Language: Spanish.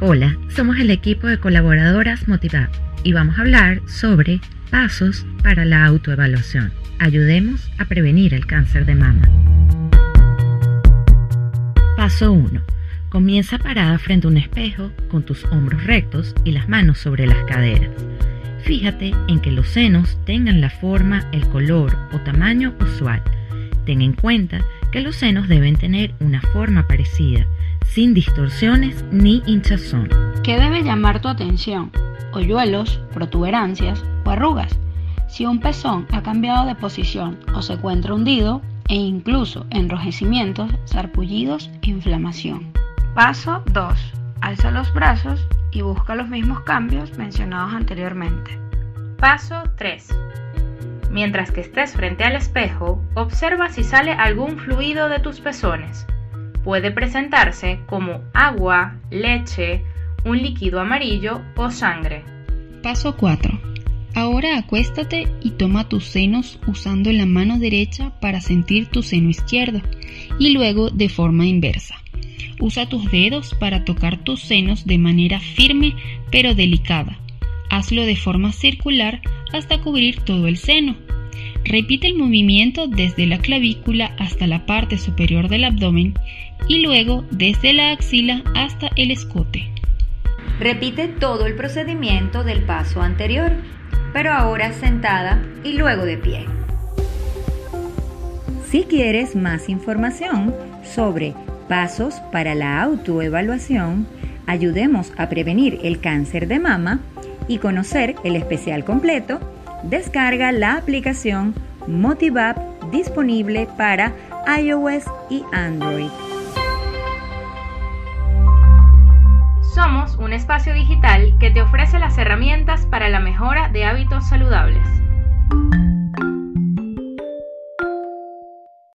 Hola, somos el equipo de colaboradoras Motivad y vamos a hablar sobre pasos para la autoevaluación. Ayudemos a prevenir el cáncer de mama. Paso 1. Comienza parada frente a un espejo con tus hombros rectos y las manos sobre las caderas. Fíjate en que los senos tengan la forma, el color o tamaño usual. Ten en cuenta que los senos deben tener una forma parecida sin distorsiones ni hinchazón. ¿Qué debe llamar tu atención? Hoyuelos, protuberancias o arrugas. Si un pezón ha cambiado de posición o se encuentra hundido, e incluso enrojecimientos, sarpullidos e inflamación. Paso 2. Alza los brazos y busca los mismos cambios mencionados anteriormente. Paso 3. Mientras que estés frente al espejo, observa si sale algún fluido de tus pezones puede presentarse como agua, leche, un líquido amarillo o sangre. Paso 4. Ahora acuéstate y toma tus senos usando la mano derecha para sentir tu seno izquierdo y luego de forma inversa. Usa tus dedos para tocar tus senos de manera firme pero delicada. Hazlo de forma circular hasta cubrir todo el seno. Repite el movimiento desde la clavícula hasta la parte superior del abdomen y luego desde la axila hasta el escote. Repite todo el procedimiento del paso anterior, pero ahora sentada y luego de pie. Si quieres más información sobre pasos para la autoevaluación, ayudemos a prevenir el cáncer de mama y conocer el especial completo, descarga la aplicación Motivap disponible para iOS y Android. Somos un espacio digital que te ofrece las herramientas para la mejora de hábitos saludables.